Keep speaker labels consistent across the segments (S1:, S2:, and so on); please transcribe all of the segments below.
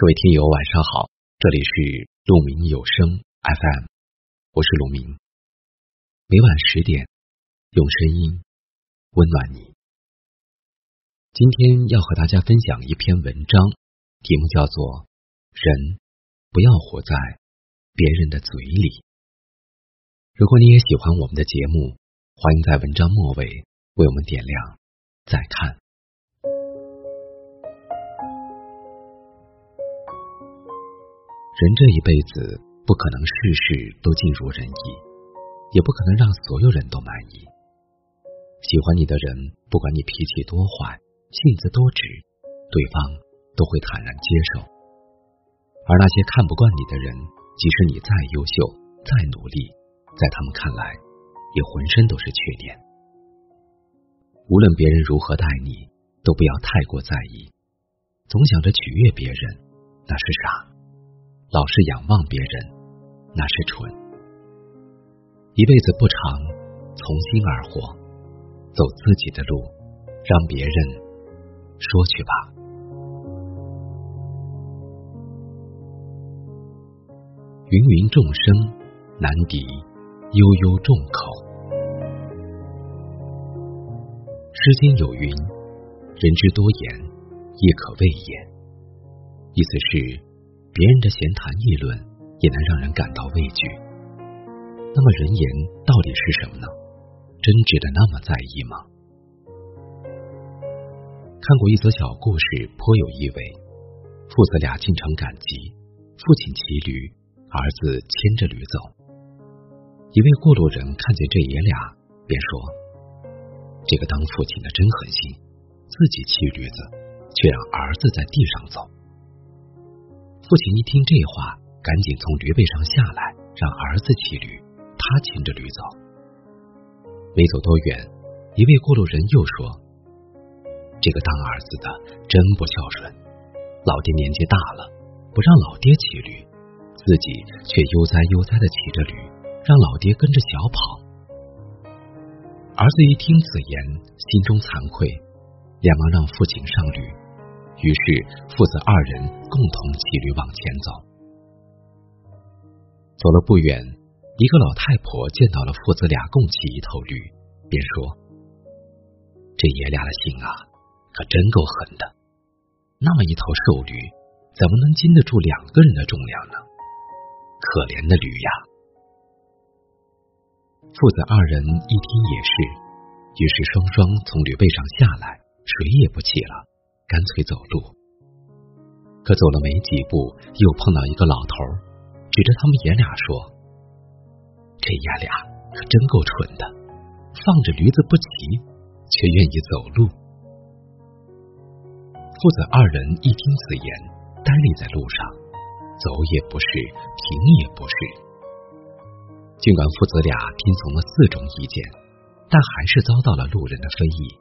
S1: 各位听友，晚上好，这里是鹿鸣有声 FM，我是鹿鸣。每晚十点，用声音温暖你。今天要和大家分享一篇文章，题目叫做《人不要活在别人的嘴里》。如果你也喜欢我们的节目，欢迎在文章末尾为我们点亮再看。人这一辈子不可能事事都尽如人意，也不可能让所有人都满意。喜欢你的人，不管你脾气多坏、性子多直，对方都会坦然接受；而那些看不惯你的人，即使你再优秀、再努力，在他们看来也浑身都是缺点。无论别人如何待你，都不要太过在意，总想着取悦别人，那是傻。老是仰望别人，那是蠢。一辈子不长，从心而活，走自己的路，让别人说去吧。芸芸众生难敌悠悠众口。诗经有云：“人之多言，亦可畏也。”意思是。别人的闲谈议论也能让人感到畏惧。那么人言到底是什么呢？真值得那么在意吗？看过一则小故事，颇有意味。父子俩进城赶集，父亲骑驴，儿子牵着驴走。一位过路人看见这爷俩，便说：“这个当父亲的真狠心，自己骑驴子，却让儿子在地上走。”父亲一听这话，赶紧从驴背上下来，让儿子骑驴，他牵着驴走。没走多远，一位过路人又说：“这个当儿子的真不孝顺，老爹年纪大了，不让老爹骑驴，自己却悠哉悠哉的骑着驴，让老爹跟着小跑。”儿子一听此言，心中惭愧，连忙让父亲上驴。于是，父子二人共同骑驴往前走。走了不远，一个老太婆见到了父子俩共骑一头驴，便说：“这爷俩的心啊，可真够狠的！那么一头瘦驴，怎么能经得住两个人的重量呢？可怜的驴呀！”父子二人一听也是，于是双双从驴背上下来，谁也不骑了。干脆走路，可走了没几步，又碰到一个老头，指着他们爷俩说：“这爷俩可真够蠢的，放着驴子不骑，却愿意走路。”父子二人一听此言，呆立在路上，走也不是，停也不是。尽管父子俩听从了四种意见，但还是遭到了路人的非议。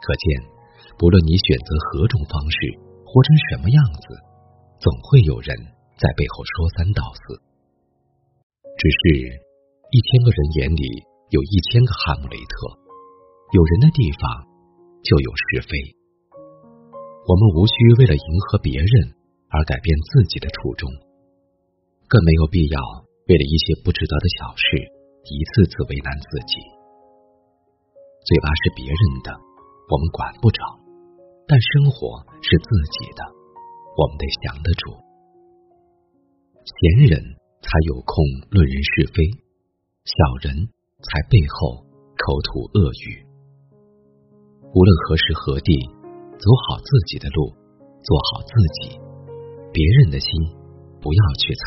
S1: 可见。不论你选择何种方式，活成什么样子，总会有人在背后说三道四。只是，一千个人眼里有一千个哈姆雷特，有人的地方就有是非。我们无需为了迎合别人而改变自己的初衷，更没有必要为了一些不值得的小事一次次为难自己。嘴巴是别人的，我们管不着。但生活是自己的，我们得想得住。闲人才有空论人是非，小人才背后口吐恶语。无论何时何地，走好自己的路，做好自己，别人的心不要去猜。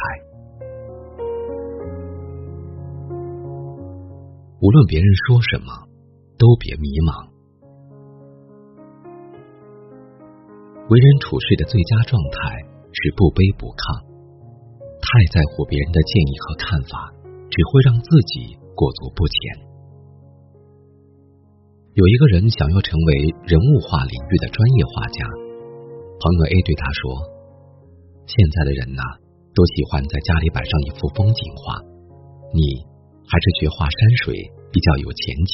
S1: 无论别人说什么，都别迷茫。为人处事的最佳状态是不卑不亢。太在乎别人的建议和看法，只会让自己裹足不前。有一个人想要成为人物画领域的专业画家，朋友 A 对他说：“现在的人呐，都喜欢在家里摆上一幅风景画，你还是学画山水比较有前景。”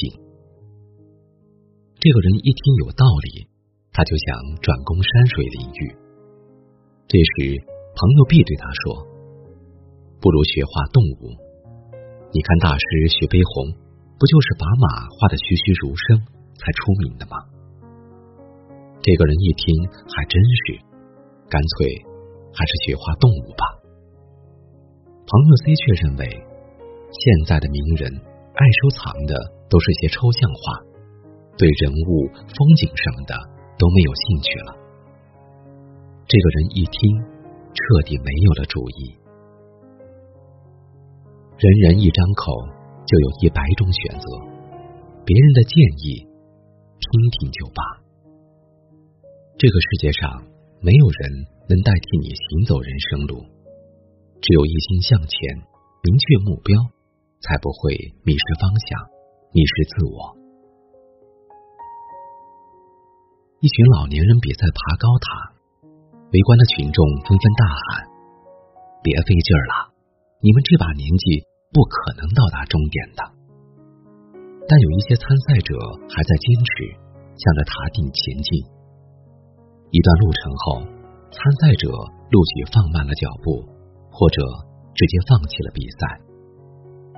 S1: 这个人一听有道理。他就想转攻山水领域，这时，朋友 B 对他说：“不如学画动物。你看大师徐悲鸿，不就是把马画的栩栩如生才出名的吗？”这个人一听，还真是，干脆还是学画动物吧。朋友 C 却认为，现在的名人爱收藏的都是些抽象画，对人物、风景什么的都没有兴趣了。这个人一听。彻底没有了主意。人人一张口就有一百种选择，别人的建议听听就罢。这个世界上没有人能代替你行走人生路，只有一心向前，明确目标，才不会迷失方向，迷失自我。一群老年人比赛爬高塔。围观的群众纷纷大喊：“别费劲儿了，你们这把年纪不可能到达终点的。”但有一些参赛者还在坚持，向着塔顶前进。一段路程后，参赛者陆续放慢了脚步，或者直接放弃了比赛，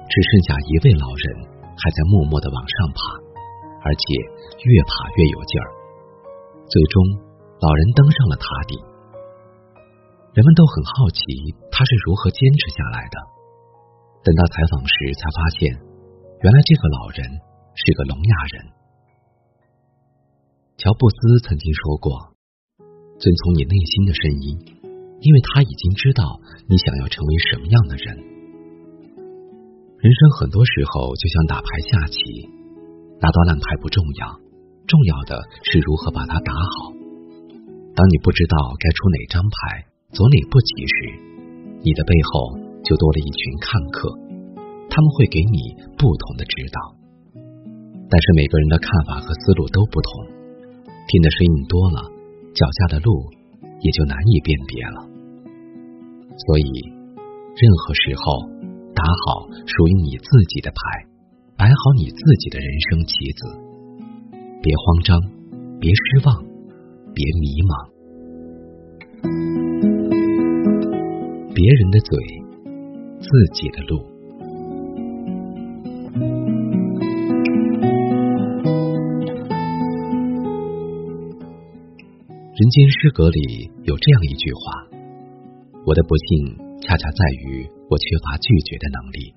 S1: 只剩下一位老人还在默默的往上爬，而且越爬越有劲儿。最终，老人登上了塔顶。人们都很好奇他是如何坚持下来的。等到采访时，才发现原来这个老人是个聋哑人。乔布斯曾经说过：“遵从你内心的声音，因为他已经知道你想要成为什么样的人。”人生很多时候就像打牌下棋，拿到烂牌不重要，重要的是如何把它打好。当你不知道该出哪张牌。走哪步棋时，你的背后就多了一群看客，他们会给你不同的指导。但是每个人的看法和思路都不同，听的声音多了，脚下的路也就难以辨别了。所以，任何时候打好属于你自己的牌，摆好你自己的人生棋子，别慌张，别失望，别迷茫。别人的嘴，自己的路。人间失格里有这样一句话：“我的不幸恰恰在于我缺乏拒绝的能力。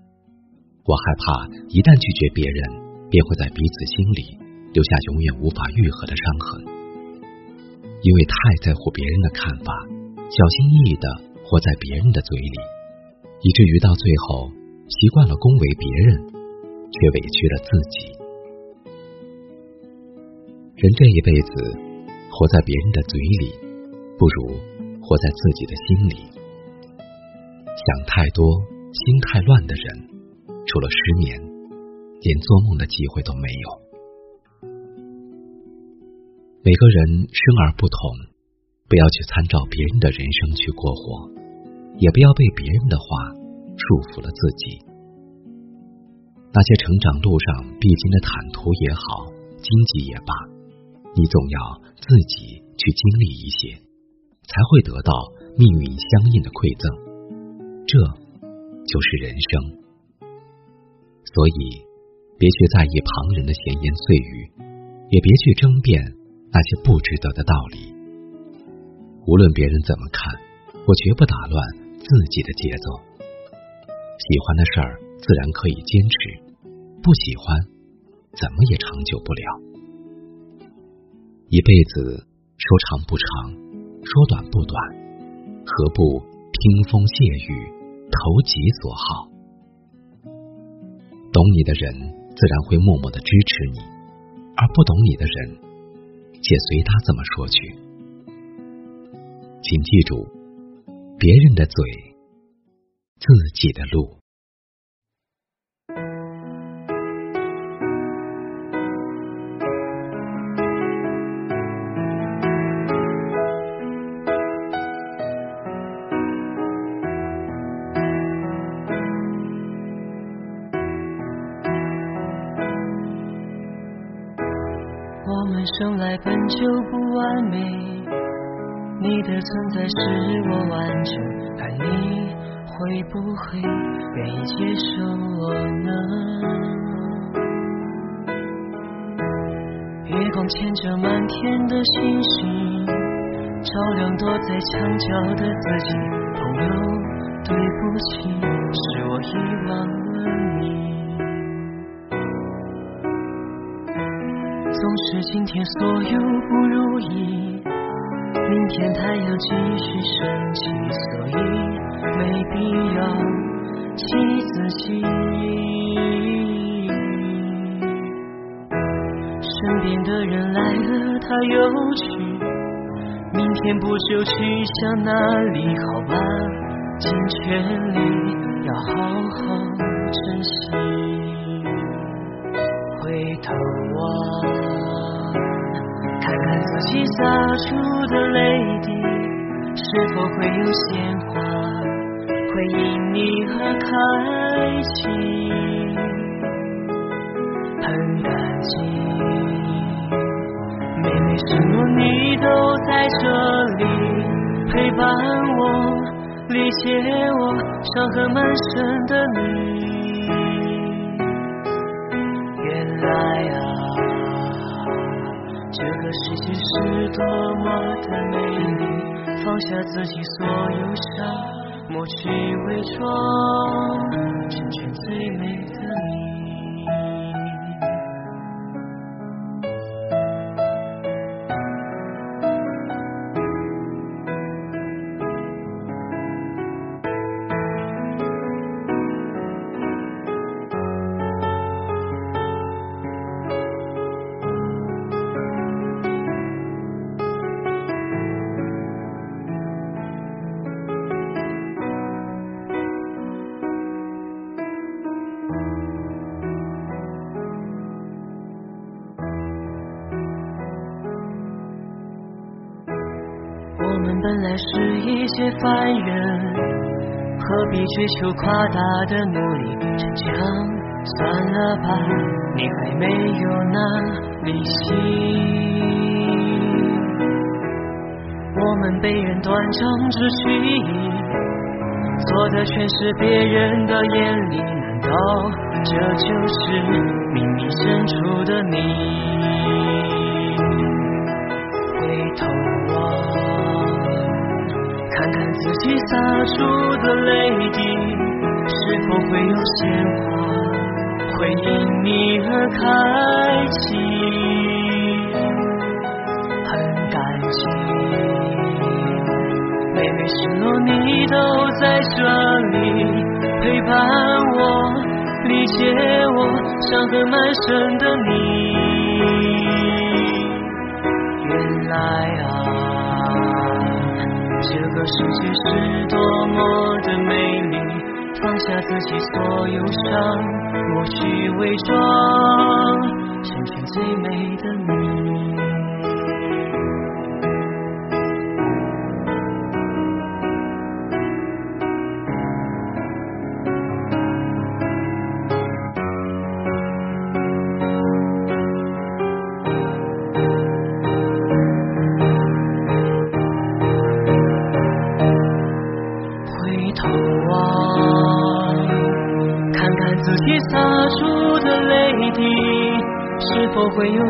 S1: 我害怕一旦拒绝别人，便会在彼此心里留下永远无法愈合的伤痕。因为太在乎别人的看法，小心翼翼的。”活在别人的嘴里，以至于到最后习惯了恭维别人，却委屈了自己。人这一辈子活在别人的嘴里，不如活在自己的心里。想太多、心太乱的人，除了失眠，连做梦的机会都没有。每个人生而不同，不要去参照别人的人生去过活。也不要被别人的话束缚了自己。那些成长路上必经的坦途也好，荆棘也罢，你总要自己去经历一些，才会得到命运相应的馈赠。这就是人生。所以，别去在意旁人的闲言碎语，也别去争辩那些不值得的道理。无论别人怎么看，我绝不打乱。自己的节奏，喜欢的事儿自然可以坚持，不喜欢怎么也长久不了。一辈子说长不长，说短不短，何不听风谢雨，投其所好？懂你的人自然会默默的支持你，而不懂你的人，且随他怎么说去。请记住。别人的嘴，自己的路。
S2: 我们生来本就不完美。你的存在使我完整，而你会不会愿意接受我呢？月光牵着满天的星星，照亮躲在墙角的自己。朋友，对不起，总是今天所有不如意，明天太阳继续升起，所以没必要气自己。身边的人来了，他又去，明天不就去向哪里？好吧，尽全力要好好出的泪滴，是否会有鲜花会因你而开启？很感激，每每失落你都在这里陪伴我，理解我伤痕满身的你。原来啊，这个世界是多么的美丽，放下自己所有伤，抹去伪装，成全最美的是一些凡人，何必追求夸大的努力？逞强，算了吧，你还没有拿利息。我们被人断章取义，做的全是别人的眼里，难道这就是冥冥深处的你？回头望。洒出的泪滴，是否会有鲜花会因你而开启？很感激，每每失落你都在这里陪伴我，理解我伤痕满身的你。原来啊。这个世界是多么的美丽，放下自己所有伤，抹去伪装，成全最美的你。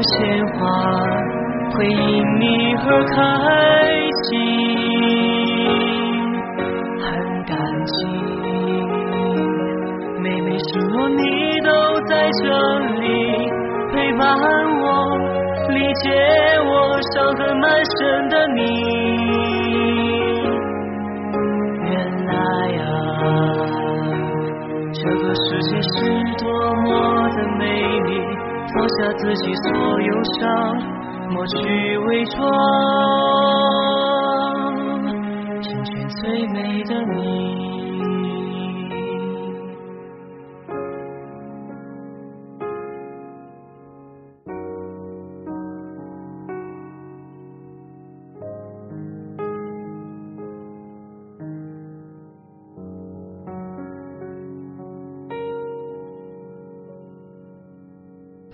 S2: 鲜花会因你而开心？很感激，每每失落你都在这里陪伴我，理解我伤痕满身的你。下自己所有伤，抹去伪装，成全最美的你。